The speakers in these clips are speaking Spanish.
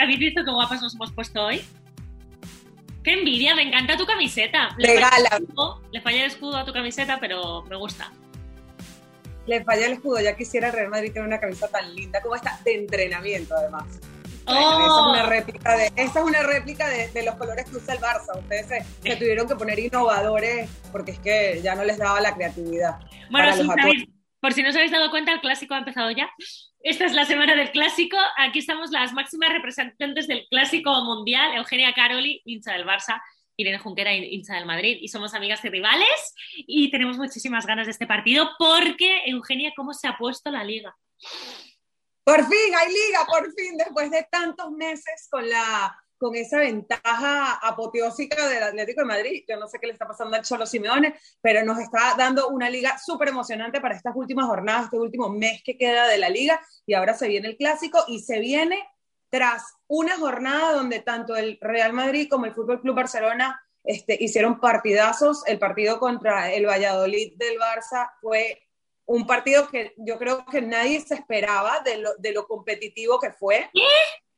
¿Habéis visto qué guapas nos hemos puesto hoy? ¡Qué envidia! Me encanta tu camiseta. Le, falla escudo, le falla el escudo a tu camiseta, pero me gusta. Le falla el escudo. Ya quisiera Real Madrid tener una camisa tan linda como esta, de entrenamiento además. ¡Oh! Esa es una réplica, de, esa es una réplica de, de los colores que usa el Barça. Ustedes se, se tuvieron que poner innovadores porque es que ya no les daba la creatividad. Bueno, para si los sabéis- por si no os habéis dado cuenta, el clásico ha empezado ya. Esta es la semana del clásico. Aquí estamos las máximas representantes del clásico mundial. Eugenia Caroli, hincha del Barça. Irene Junquera, hincha del Madrid. Y somos amigas y rivales. Y tenemos muchísimas ganas de este partido porque, Eugenia, ¿cómo se ha puesto la liga? Por fin, hay liga, por fin, después de tantos meses con la con esa ventaja apoteósica del Atlético de Madrid. Yo no sé qué le está pasando al Cholo Simeone, pero nos está dando una liga súper emocionante para estas últimas jornadas, este último mes que queda de la liga, y ahora se viene el clásico, y se viene tras una jornada donde tanto el Real Madrid como el Fútbol Club Barcelona este, hicieron partidazos. El partido contra el Valladolid del Barça fue un partido que yo creo que nadie se esperaba de lo, de lo competitivo que fue.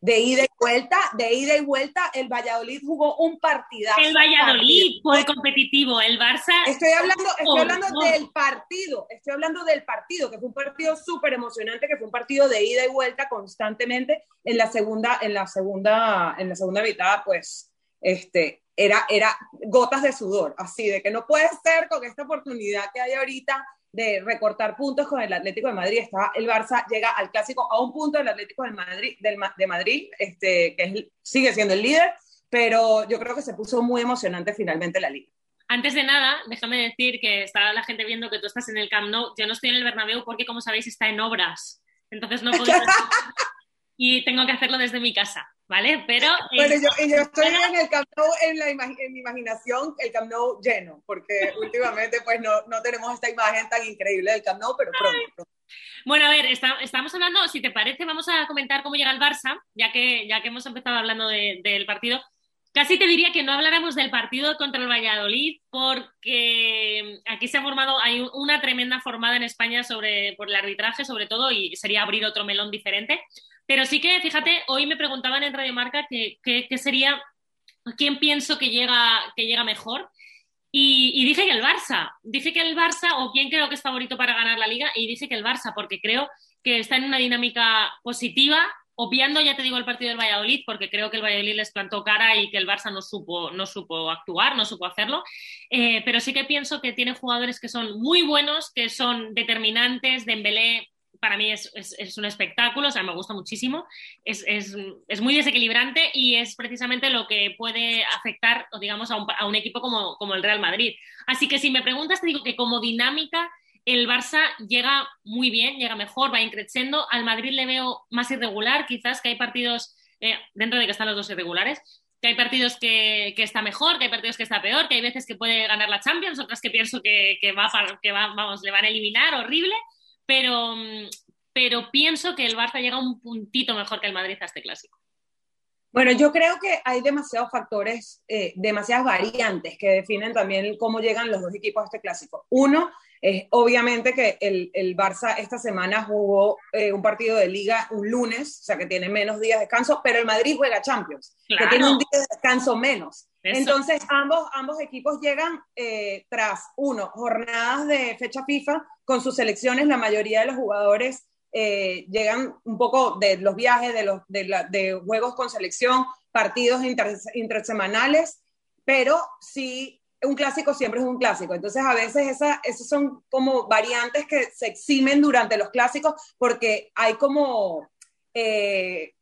De ida y vuelta, de ida y vuelta, el Valladolid jugó un partidazo. El Valladolid fue competitivo, el Barça. Estoy hablando, estoy hablando del partido, estoy hablando del partido, que fue un partido súper emocionante, que fue un partido de ida y vuelta constantemente. En la segunda, en la segunda, en la segunda mitad, pues, este, era, era gotas de sudor, así de que no puede ser con esta oportunidad que hay ahorita de recortar puntos con el Atlético de Madrid. Está, el Barça llega al clásico a un punto del Atlético del Madrid, del, de Madrid, este, que es- sigue siendo el líder, pero yo creo que se puso muy emocionante finalmente la liga. Antes de nada, déjame decir que está la gente viendo que tú estás en el Camp Nou. Yo no estoy en el Bernabéu porque, como sabéis, está en obras. Entonces no puedo... y tengo que hacerlo desde mi casa, ¿vale? Pero... eh, Pero yo, y yo estoy en el Camp Nou, en, la en mi imaginación, el Camp Nou lleno, porque últimamente pues no, no tenemos esta imagen tan increíble del Camp Nou, pero pronto. pronto. Bueno, a ver, está- estamos hablando, si te parece, vamos a comentar cómo llega el Barça, ya que, ya que hemos empezado hablando de- del partido. Casi te diría que no habláramos del partido contra el Valladolid, porque aquí se ha formado, hay un- una tremenda formada en España sobre, por el arbitraje, sobre todo, y sería abrir otro melón diferente. Pero sí que, fíjate, hoy me preguntaban en Radio Marca que, que- sería, quién pienso que llega, que llega mejor. Y, y dije que el Barça, dije que el Barça, o quién creo que es favorito para ganar la liga, y dije que el Barça, porque creo que está en una dinámica positiva, obviando, ya te digo, el partido del Valladolid, porque creo que el Valladolid les plantó cara y que el Barça no supo, no supo actuar, no supo hacerlo. Eh, pero sí que pienso que tiene jugadores que son muy buenos, que son determinantes. Dembélé, para mí es, es, un espectáculo, o sea, me gusta muchísimo. Es, es, muy desequilibrante y es precisamente lo que puede afectar, digamos, a un, a un equipo como, como el Real Madrid. Así que si me preguntas, te digo que como dinámica el Barça llega muy bien, llega mejor, va increciendo. Al Madrid le veo más irregular, quizás que hay partidos, eh, dentro de que están los dos irregulares, que hay partidos que, que, está mejor, que hay partidos que está peor, que hay veces que puede ganar la Champions, otras que pienso que, que, va, que va, vamos, le van a eliminar, horrible, pero, pero pienso que el Barça llega un puntito mejor que el Madrid a este clásico. Bueno, yo creo que hay demasiados factores, eh, demasiadas variantes que definen también cómo llegan los dos equipos a este clásico. Uno es obviamente que el, el Barça esta semana jugó eh, un partido de liga un lunes, o sea que tiene menos días de descanso, pero el Madrid juega Champions, claro. que tiene un día de descanso menos. Eso. Entonces, ambos, ambos equipos llegan eh, tras, uno, jornadas de fecha FIFA con sus selecciones, la mayoría de los jugadores eh, llegan un poco de los viajes, de, los, de, la, de juegos con selección, partidos inter, intersemanales, pero sí, un clásico siempre es un clásico. Entonces, a veces esas esa son como variantes que se eximen durante los clásicos porque hay como... Eh,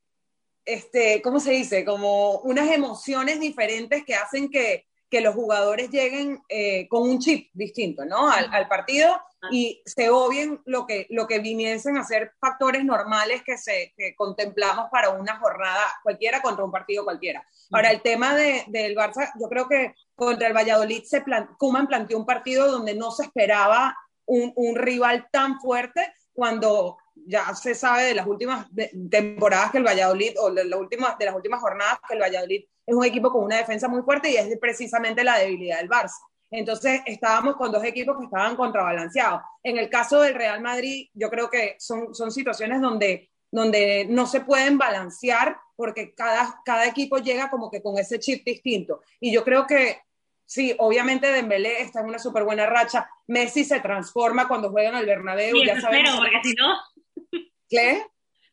este, ¿cómo se dice? Como unas emociones diferentes que hacen que, que los jugadores lleguen eh, con un chip distinto, ¿no? Al, al, partido y se obvien lo que, lo que viniesen a ser factores normales que, se, que contemplamos para una jornada cualquiera contra un partido cualquiera. Ahora, el tema de, del Barça, yo creo que contra el Valladolid, se plan, Koeman planteó un partido donde no se esperaba un, un rival tan fuerte cuando ya se sabe de las últimas temporadas que el Valladolid, o de, la última, de las últimas jornadas, que el Valladolid es un equipo con una defensa muy fuerte y es precisamente la debilidad del Barça. Entonces estábamos con dos equipos que estaban contrabalanceados. En el caso del Real Madrid, yo creo que son, son situaciones donde, donde no se pueden balancear porque cada, cada equipo llega como que con ese chip distinto. Y yo creo que sí, obviamente Dembélé está en una súper buena racha. Messi se transforma cuando juega en el Bernabéu. Sí, ya espero, porque si no... ¿Qué?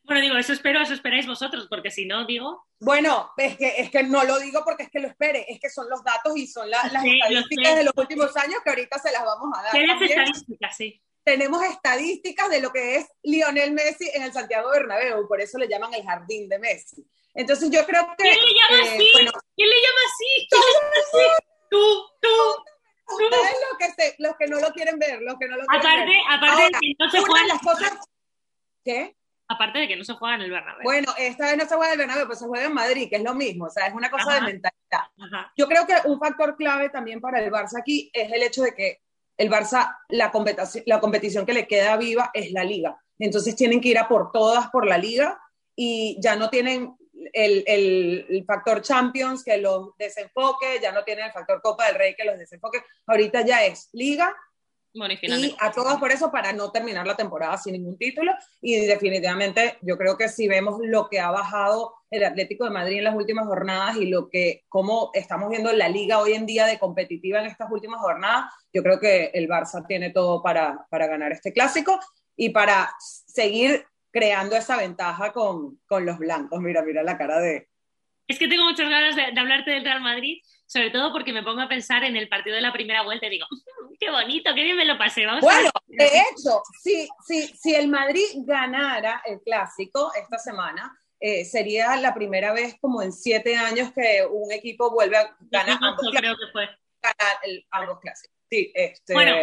Bueno, digo, eso espero, eso esperáis vosotros, porque si no, digo... Bueno, es que, es que no lo digo porque es que lo espere, es que son los datos y son las estadísticas de los últimos años que ahorita se las vamos a dar. Tienes estadísticas, sí. Tenemos estadísticas de lo que es Lionel Messi en el Santiago Bernabéu, por eso le llaman el jardín de Messi. Entonces yo creo que... ¿Quién le llama eh, así? bueno, ¿Quién le llama así? ¿Quién le llama así? Tú, tú. Ustedes los que, se, los que no lo quieren ver, los que no lo quieren Aparte, ver. aparte de que no se las cosas... ¿Qué? aparte de que no se juega en el Bernabéu. Bueno, esta vez no se juega en el Bernabéu, pues se juega en Madrid, que es lo mismo, o sea, es una cosa Ajá. de mentalidad. Ajá. Yo creo que un factor clave también para el Barça aquí es el hecho de que el Barça, la competición, la competición que le queda viva es la liga. Entonces tienen que ir a por todas por la liga y ya no tienen el, el, el factor Champions que los desenfoque, ya no tienen el factor Copa del Rey que los desenfoque. Ahorita ya es liga y a todas por eso para no terminar la temporada sin ningún título y definitivamente yo creo que si vemos lo que ha bajado el Atlético de Madrid en las últimas jornadas y lo que cómo estamos viendo la liga hoy en día de competitiva en estas últimas jornadas, yo creo que el Barça tiene todo para, para ganar este clásico y para seguir creando esa ventaja con, con los blancos. Mira, mira la cara de... Es que tengo muchas ganas de, de hablarte del Real Madrid, sobre todo porque me pongo a pensar en el partido de la primera vuelta y digo, qué bonito, qué bien me lo pasé. Vamos Bueno, de hecho, si, si, si el Madrid ganara el clásico esta semana, eh, sería la primera vez como en siete años que un equipo vuelve a ganar ambos, 18 creo que fue. ganar el- ambos clásicos. Sí, este, Bueno.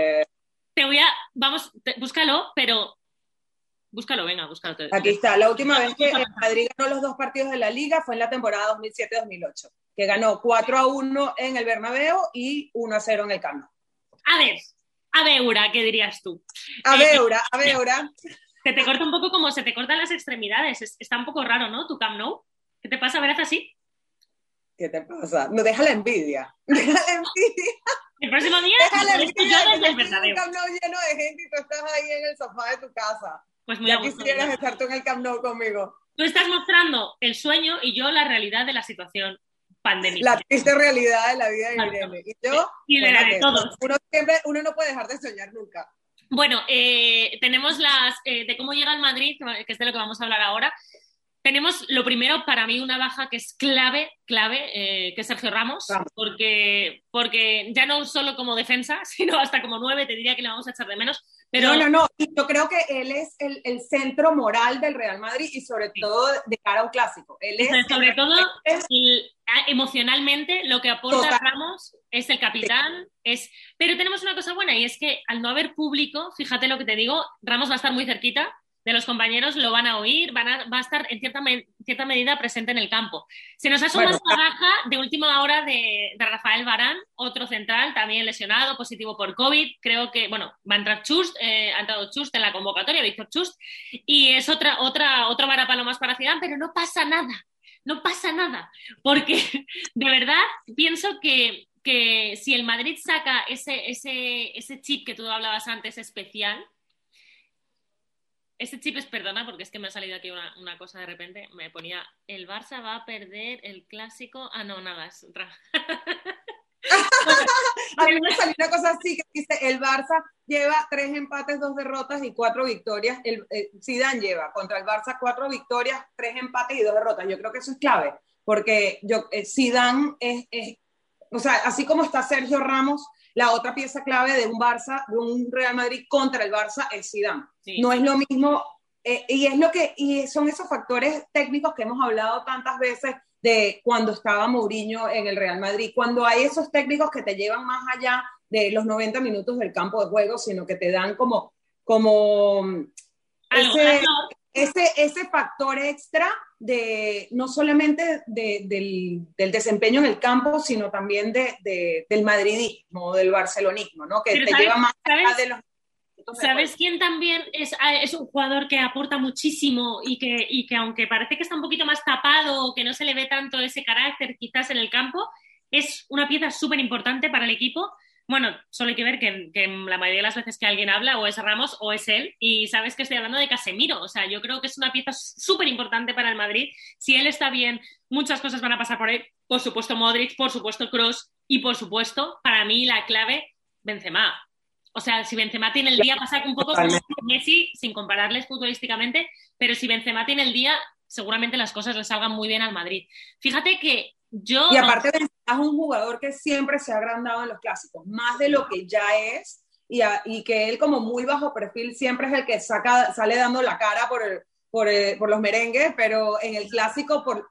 Te voy a, vamos, te- búscalo, pero búscalo, venga, búscalo. te- aquí está. La última vez que el Madrid ganó los dos partidos de la liga fue en la temporada 2007-2008, que ganó 4 a 1 en el Bernabéu y 1 a 0 en el Camp. A ver, a Beura, ¿qué dirías tú? A Eh, Beura, a Beura. Se te corta un poco como se te cortan las extremidades. Es- está un poco raro, ¿no? Tu Camp Nou. ¿Qué te pasa? ¿Verás así? ¿Qué te pasa? No, deja la envidia. Deja la envidia. El próximo día, Deja la envidia yo de desde el. Camp Nou lleno de gente y tú estás ahí en el sofá de tu casa. Pues muy Ya quisieras estar tú en el Camp Nou conmigo. Tú estás mostrando el sueño y yo la realidad de la situación pandémica. La triste realidad de la vida de. Irene. Y yo, Y de la de que todos. Uno, siempre, uno no puede dejar de soñar nunca. Bueno, eh, tenemos las eh, de cómo llega el Madrid, que es de lo que vamos a hablar ahora. Tenemos lo primero, para mí, una baja que es clave, clave, eh, que es Sergio Ramos, Ramos. porque, porque ya no solo como defensa, sino hasta como nueve, te diría que le vamos a echar de menos. Pero No, no, no. Yo creo que él es el, el centro moral del Real Madrid y sobre todo de cara a un clásico. Él es sobre todo es- el- a- emocionalmente lo que aporta Total. Ramos es el capitán, es pero tenemos una cosa buena y es que al no haber público, fíjate lo que te digo, Ramos va a estar muy cerquita de los compañeros, lo van a oír, van a, va a estar en cierta, me- cierta medida presente en el campo. Se nos ha sumado Bueno, la baja de última hora de, de Rafael Barán, otro central, también lesionado, positivo por COVID. Creo que, bueno, va a entrar Chust, eh, ha entrado Chust en la convocatoria, Víctor Chust, y es otra, otra, otro varapalo más para Zidane, pero no pasa nada no pasa nada, porque de verdad pienso que, que si el Madrid saca ese, ese, ese chip que tú hablabas antes especial, ese chip es, perdona, porque es que me ha salido aquí una, una cosa de repente, me ponía, el Barça va a perder el clásico, ah, no, nada, es otra. A mí me salió una cosa así que dice, el Barça lleva tres empates, dos derrotas y cuatro victorias. El, eh, Zidane lleva contra el Barça cuatro victorias, tres empates y dos derrotas. Yo creo que eso es clave, porque yo, eh, Zidane es, es- o sea, así como está Sergio Ramos, la otra pieza clave de un Barça, de un Real Madrid contra el Barça es Zidane. Sí. No es lo mismo, eh, y es lo que, y son esos factores técnicos que hemos hablado tantas veces de cuando estaba Mourinho en el Real Madrid, cuando hay esos técnicos que te llevan más allá de los 90 minutos del campo de juego, sino que te dan como, como ese, ese, ese factor extra de no solamente de- del, del desempeño en el campo, sino también de, de- del madridismo, del barcelonismo, ¿no? que Pero te ¿sabes- lleva más allá de los ¿Sabes quién también es, ah, es un jugador que aporta muchísimo y que, y que aunque parece que está un poquito más tapado o que no se le ve tanto ese carácter quizás en el campo, es una pieza súper importante para el equipo? Bueno, solo hay que ver que, que, la mayoría de las veces que alguien habla o es Ramos o es él y sabes que estoy hablando de Casemiro, o sea, yo creo que es una pieza súper importante para el Madrid. Si él está bien, muchas cosas van a pasar por él, por supuesto Modric, por supuesto Cross y por supuesto, para mí la clave, Benzema. O sea, si Benzema tiene el día, pasa un poco Messi, sin compararles futbolísticamente, pero si Benzema tiene el día, seguramente las cosas le salgan muy bien al Madrid. Fíjate que yo... Y aparte Benzema es un jugador que siempre se ha agrandado en los clásicos, más de lo que ya es, y, y que él como muy bajo perfil siempre es el que saca, sale dando la cara por, el, por, el, por, los merengues, pero en el clásico, por,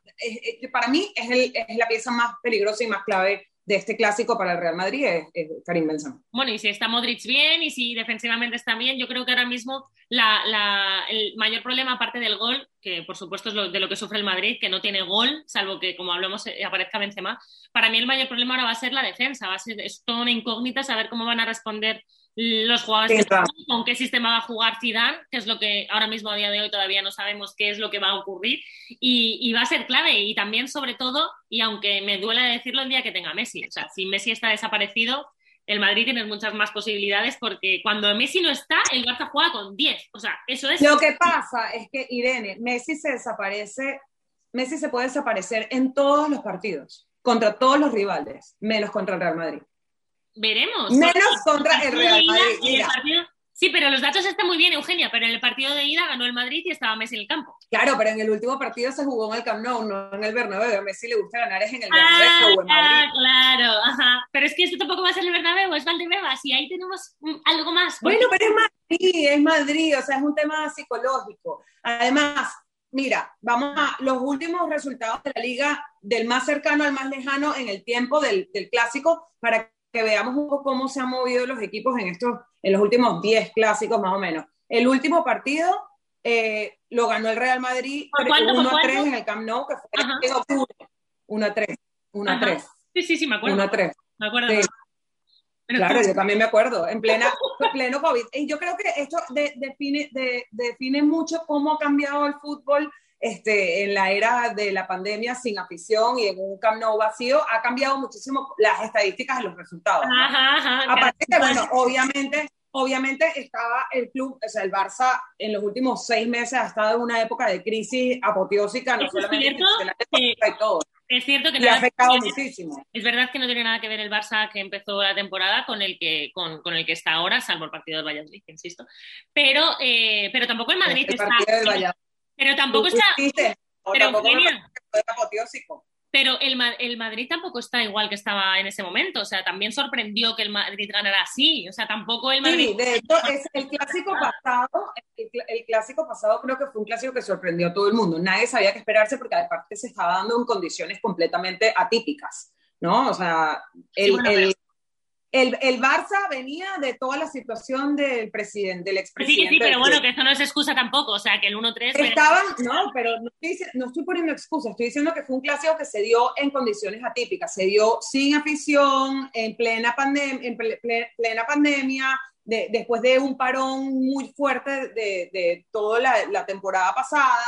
para mí es, el, es la pieza más peligrosa y más clave de este clásico para el Real Madrid es, Karim Benzema. Bueno, y si está Modric bien y si defensivamente está bien, yo creo que ahora mismo la, el mayor problema, aparte del gol, que por supuesto es lo, de lo que sufre el Madrid, que no tiene gol, salvo que, como hablamos, eh, aparezca Benzema, para mí el mayor problema ahora va a ser la defensa, va a ser, es toda una incógnita saber cómo van a responder los jugadores con qué sistema va a jugar Zidane, que es lo que ahora mismo a día de hoy todavía no sabemos qué es lo que va a ocurrir. Y, y, va a ser clave y también sobre todo, y aunque me duele decirlo el día que tenga Messi, o sea, si Messi está desaparecido, el Madrid tiene muchas más posibilidades porque cuando Messi no está, el Barça juega con 10, o sea, eso es... Lo que pasa es que, Irene, Messi se desaparece, Messi se puede desaparecer en todos los partidos, contra todos los rivales, menos contra el Real Madrid. Veremos. Menos contra el Real Madrid. Sí, pero los datos están muy bien, Eugenia, pero en el partido de ida ganó el Madrid y estaba Messi en el campo. Claro, pero en el último partido se jugó en el Camp Nou, no en el Bernabéu. A Messi le gusta ganar es en el Bernabéu o en Madrid. Ah, claro, ajá. Pero es que esto tampoco va a ser el Bernabéu, es Valdebebas y ahí tenemos algo más. Bueno, pero es Madrid, es Madrid, o sea, es un tema psicológico. Además, mira, vamos a los últimos resultados de la liga, del más cercano al más lejano en el tiempo del, del clásico, para que veamos un poco cómo se han movido los equipos en, estos, en los últimos 10 clásicos más o menos. El último partido eh, lo ganó el Real Madrid 1-3 en el Camp Nou, que fue Ajá. en octubre. 1-3. 1-3. Sí, sí, sí, me acuerdo. 1-3. Me acuerdo. Sí. Claro, yo también me acuerdo, en plena, pleno COVID. Y yo creo que esto de, define, de, define mucho cómo ha cambiado el fútbol este, en la era de la pandemia sin afición y en un Camp Nou vacío, ha cambiado muchísimo las estadísticas de los resultados. ¿no? Ajá, ajá, Aparte que, bueno, obviamente, obviamente estaba el club, o sea, el Barça en los últimos seis meses ha estado en una época de crisis apoteósica, no solamente y todo. Es cierto que Le ha afectado es, muchísimo. Es verdad que no tiene nada que ver el Barça que empezó la temporada con el que, con, con el que está ahora, salvo el partido del Valladolid, insisto. Pero, eh, pero tampoco el Madrid está. Pero tampoco está. Pero, tampoco Eugenia, apoteósico. pero el, el, Madrid tampoco está igual que estaba en ese momento. O sea, también sorprendió que el Madrid ganara así. O sea, tampoco el Madrid. Sí, de hecho, es el clásico pasado, el, el, clásico pasado creo que fue un clásico que sorprendió a todo el mundo. Nadie sabía qué esperarse porque aparte se estaba dando en condiciones completamente atípicas, ¿no? O sea, el, Sí, bueno, el, el, el, Barça venía de toda la situación del presidente, del Sí, expresidente. sí, pero del bueno, que eso no es excusa tampoco. O sea, que el 1-3. Estaban, no, pero no estoy, dic- no estoy poniendo excusas, estoy diciendo que fue un clásico que se dio en condiciones atípicas, se dio sin afición, en plena, pandem en ple- ple- plena pandemia, de- después de un parón muy fuerte de, de toda la, la temporada pasada.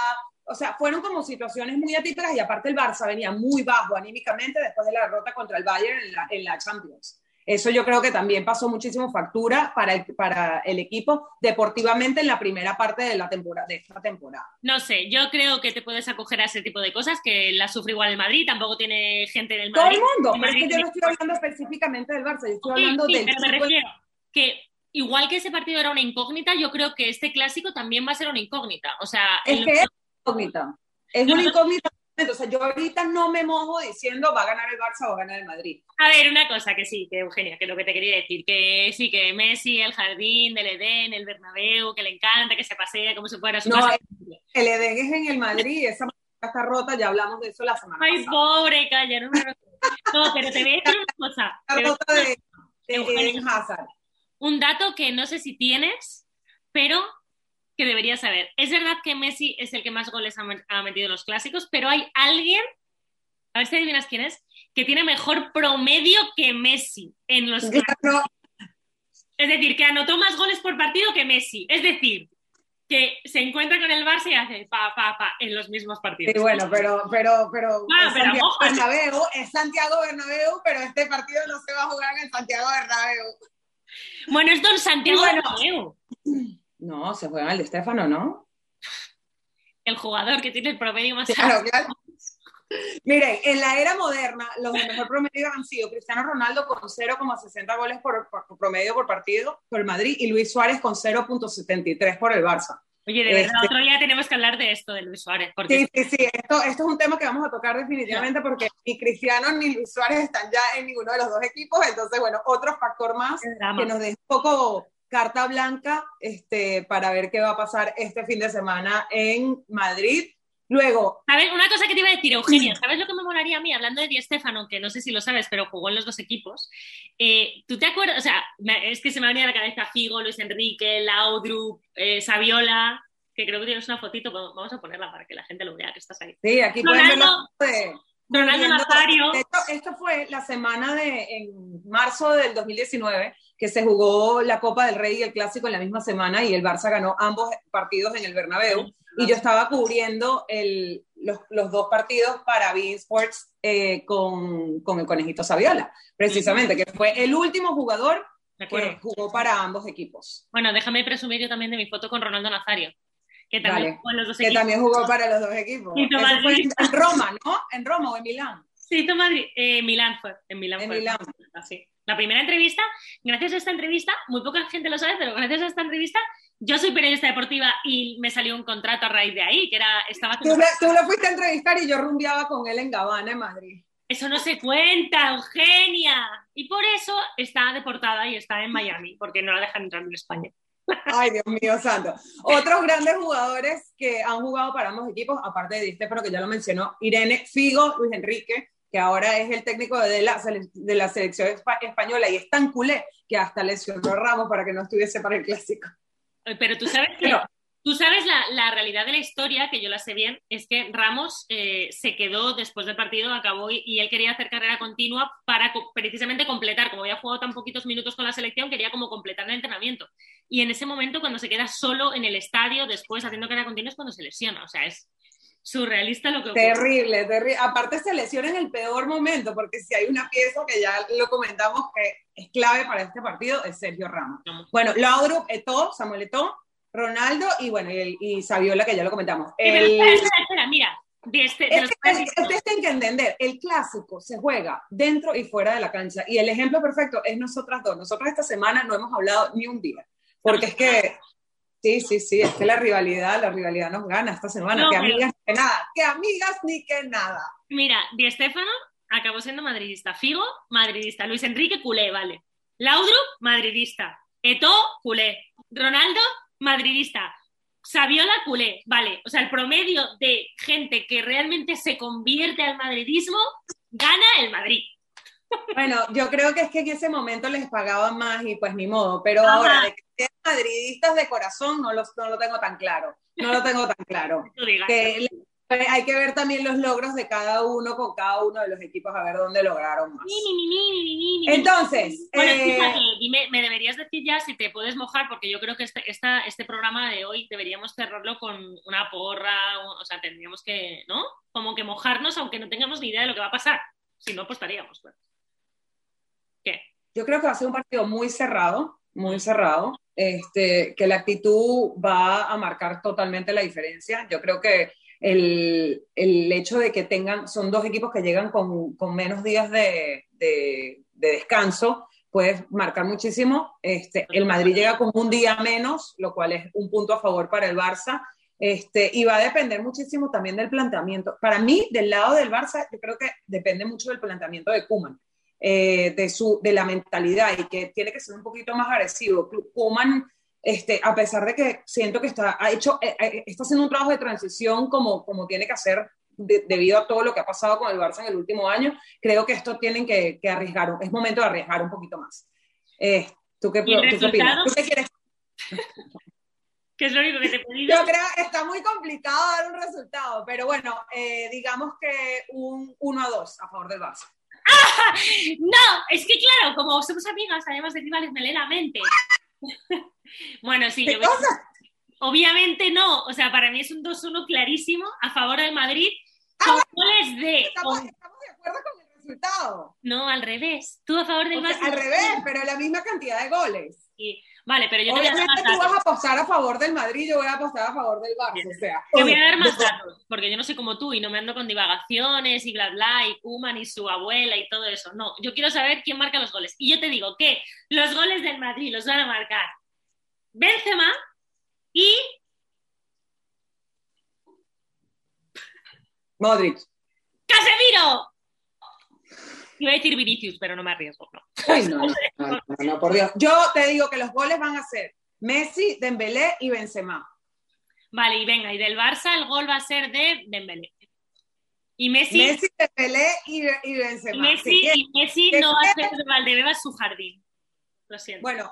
O sea, fueron como situaciones muy atípicas y aparte el Barça venía muy bajo anímicamente después de la derrota contra el Bayern en la, en la Champions. Eso yo creo que también pasó muchísimo factura para el, para el equipo deportivamente en la primera parte de, la temporada, de esta temporada. No sé, yo creo que te puedes acoger a ese tipo de cosas, que la sufre igual el Madrid, tampoco tiene gente del Todo Madrid. el mundo, el pero es que yo no estoy hablando específicamente del Barça, yo estoy Sí, hablando sí, del pero me refiero que igual que ese partido era una incógnita, yo creo que este clásico también va a ser una incógnita. O sea, Es el- que es incógnita. Es una no. Entonces, yo ahorita no me mojo diciendo va a ganar el Barça o va a ganar el Madrid. a ver, una cosa que sí, que Eugenia, que lo que te quería decir, que sí, que Messi, el jardín del Edén, el Bernabéu, que le encanta, que se pasea como si fuera su No, casa. El Edén es en el Madrid, esa está rota, ya hablamos de eso la semana Ay, pasada. pobre, calla, no No, pero te voy a decir una cosa. La rota de, de Hazard. un dato que no sé si tienes, pero que deberías saber. Es verdad que Messi es el que más goles ha, met- ha metido en los clásicos, pero hay alguien, a ver si adivinas quién es, que tiene mejor promedio que Messi en los clásicos. Es decir, que anotó más goles por partido que Messi. Es decir, que se encuentra con el Barça y hace pa, pa, pa en los mismos partidos. Sí, bueno, pero, pero, pero, ah, es Santiago Bernabéu, es Santiago Bernabéu, pero este partido no se va a jugar en Santiago Bernabéu. Bueno, es Don Santiago Bernabéu. No, se juega el de Estefano, ¿no? El jugador que tiene el promedio más claro, Claro. Miren, en la era moderna, los de mejor promedio han sido Cristiano Ronaldo con 0,60 goles por, promedio por partido por el Madrid y Luis Suárez con 0,73 por el Barça. Oye, de verdad, este otro día tenemos que hablar de esto, de Luis Suárez. Sí, sí, sí, esto, esto es un tema que vamos a tocar definitivamente porque ni Cristiano ni Luis Suárez están ya en ninguno de los dos equipos, entonces, bueno, otro factor más que nos deja un poco carta blanca este, para ver qué va a pasar este fin de semana en Madrid Luego. ¿Sabes? Una cosa que te iba a decir, Eugenia, ¿sabes lo que me molaría a mí? Hablando de Di Stefano, que no sé si lo sabes, pero jugó en los dos equipos. Eh, ¿Tú te acuerdas? O sea, es que se me ha venido a la cabeza Figo, Luis Enrique, Laudrup, eh, Saviola, que creo que tienes una fotito, vamos a ponerla para que la gente lo vea que estás ahí. Sí, aquí pueden Ronaldo Nazario. Esto, fue la semana de, en marzo del 2019, que se jugó la Copa del Rey y el Clásico en la misma semana y el Barça ganó ambos partidos en el Bernabéu y yo estaba cubriendo el, los, los, dos partidos para Bein Sports eh, con, con, el conejito Saviola, precisamente, que fue el último jugador que jugó para ambos equipos. Bueno, déjame presumir yo también de mi foto con Ronaldo Nazario. Que también, jugó, en los dos que también jugó para los dos equipos. fue en Roma, ¿no? En Roma o en Milán. Sí, Madrid. Eh, Milán fue. En Milán en fue. Milán. Así. La primera entrevista, gracias a esta entrevista, muy poca gente lo sabe, pero gracias a esta entrevista yo soy periodista deportiva y me salió un contrato a raíz de ahí, que era, estaba... Tú, tú lo fuiste a entrevistar y yo rumbeaba con él en Gabana, en Madrid. Eso no se cuenta, Eugenia. Y por eso está deportada y está en Miami, porque no la dejan entrar en España. Ay, Dios mío santo. Otros grandes jugadores que han jugado para ambos equipos, aparte de este, pero que ya lo mencionó, Irene Figo, Luis Enrique, que ahora es el técnico de la, de la selección española y es tan culé que hasta lesionó a Ramos para que no estuviese para el clásico. Pero tú sabes que, tú sabes la, realidad de la historia, que yo la sé bien, es que Ramos eh, se quedó después del partido, acabó y, él quería hacer carrera continua para precisamente completar, como había jugado tan poquitos minutos con la selección, quería como completar el entrenamiento. Y en ese momento, cuando se queda solo en el estadio, después haciendo carrera continua, es cuando se lesiona. O sea, es, surrealista lo que ocurre. Terrible, terrible. Aparte se lesiona en el peor momento, porque si hay una pieza que ya lo comentamos que es clave para este partido, es Sergio Ramos. Bueno, Laudrup, Eto, Samuel Eto, Ronaldo y bueno, y, y Saviola, que ya lo comentamos. espera, espera, mira. este, ustedes tienen que entender, el clásico se juega dentro y fuera de la cancha. Y el ejemplo perfecto es nosotras dos. Nosotros esta semana no hemos hablado ni un día. Porque es que Sí, sí, sí, es que la rivalidad, la rivalidad nos gana esta semana. que amigas ni que nada, que amigas ni que nada. Mira, Di Stefano acabó siendo madridista. Figo, madridista. Luis Enrique, culé, vale. Laudrup, madridista. Eto, culé. Ronaldo, madridista. Saviola, culé, vale. O sea, el promedio de gente que realmente se convierte al madridismo gana el Madrid. Bueno, yo creo que es que en ese momento les pagaban más y pues ni modo, pero ahora de que sean madridistas de corazón no, los, no lo tengo tan claro, no lo tengo tan claro. que hay que ver también los logros de cada uno con cada uno de los equipos a ver dónde lograron más. Entonces, bueno, eh, dime, me deberías decir ya si te puedes mojar, porque yo creo que este, esta, este programa de hoy deberíamos cerrarlo con una porra, o sea, tendríamos que, ¿no? Como que mojarnos aunque no tengamos ni idea de lo que va a pasar. Si no, apostaríamos. Pues. Yo creo que va a ser un partido muy cerrado, muy cerrado, este, que la actitud va a marcar totalmente la diferencia. Yo creo que el, el hecho de que tengan, son dos equipos que llegan con, con menos días de, de, descanso, puede marcar muchísimo. Este, el Madrid llega con un día menos, lo cual es un punto a favor para el Barça. Este, y va a depender muchísimo también del planteamiento. Para mí, del lado del Barça, yo creo que depende mucho del planteamiento de Kuman. Eh, de, su, de la mentalidad y que tiene que ser un poquito más agresivo. Kuman, este, a pesar de que siento que está, ha hecho, eh, eh, está haciendo un trabajo de transición como, como tiene que hacer debido a todo lo que ha pasado con el Barça en el último año, creo que esto tienen que, que arriesgar, es momento de arriesgar un poquito más. ¿tú, qué, ¿tú opinas? ¿Tú qué quieres? ¿Qué es lo único que te he pedido? Yo creo que está muy complicado dar un resultado, pero bueno, digamos que un 1 a 2 a favor del Barça. No, es que claro, como somos amigas, además de rivales, me lee la mente. bueno, sí, yo Obviamente no, o sea, para mí es un 2-1 clarísimo a favor del Madrid, con goles de... Estamos, estamos de acuerdo con el resultado. No, al revés. Tú a favor del O sea, Madrid. al revés, pero la misma cantidad de goles. Sí. Vale, pero yo te voy a dar más tú vas datos. a apostar a favor del Madrid, yo voy a apostar a favor del Barça. O sea, Te voy a dar más datos, porque yo no soy como tú y no me ando con divagaciones y bla bla y Kuman y su abuela y todo eso. No, yo quiero saber quién marca los goles. Y yo te digo que los goles del Madrid los van a marcar Benzema y Modric. ¡Casemiro! Iba a decir Vinicius, pero no me arriesgo, no. Uy, no, no, no, por Dios. Yo te digo que los goles van a ser Messi, Dembélé y Benzema. Vale, y venga, y del Barça el gol va a ser de Dembélé. Y Messi, Messi, Dembélé y, y Benzema. y Messi, y Messi ¿Qué no va a ser de Valdebeba su jardín. Lo siento. Bueno,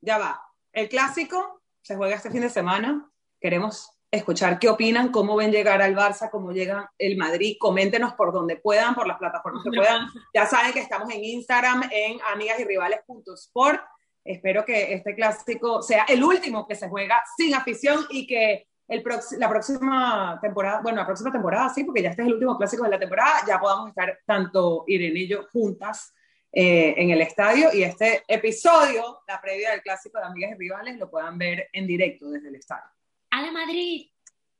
ya va. El clásico se juega este fin de semana. Queremos escuchar qué opinan, cómo ven llegar al Barça, cómo llega el Madrid. Coméntenos por donde puedan, por las plataformas que puedan. Ya saben que estamos en Instagram, en amigasyRivales.sport. Espero que este clásico sea el último que se juega sin afición y que el la próxima temporada, bueno, la próxima temporada sí, porque ya este es el último clásico de la temporada, ya podamos estar tanto Irene y yo juntas eh, en el estadio y este episodio, la previa del clásico de Amigas y Rivales, lo puedan ver en directo desde el estadio. ¡A la Madrid!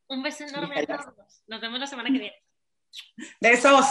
Un beso enorme a todos. Nos vemos la semana que viene. Besos.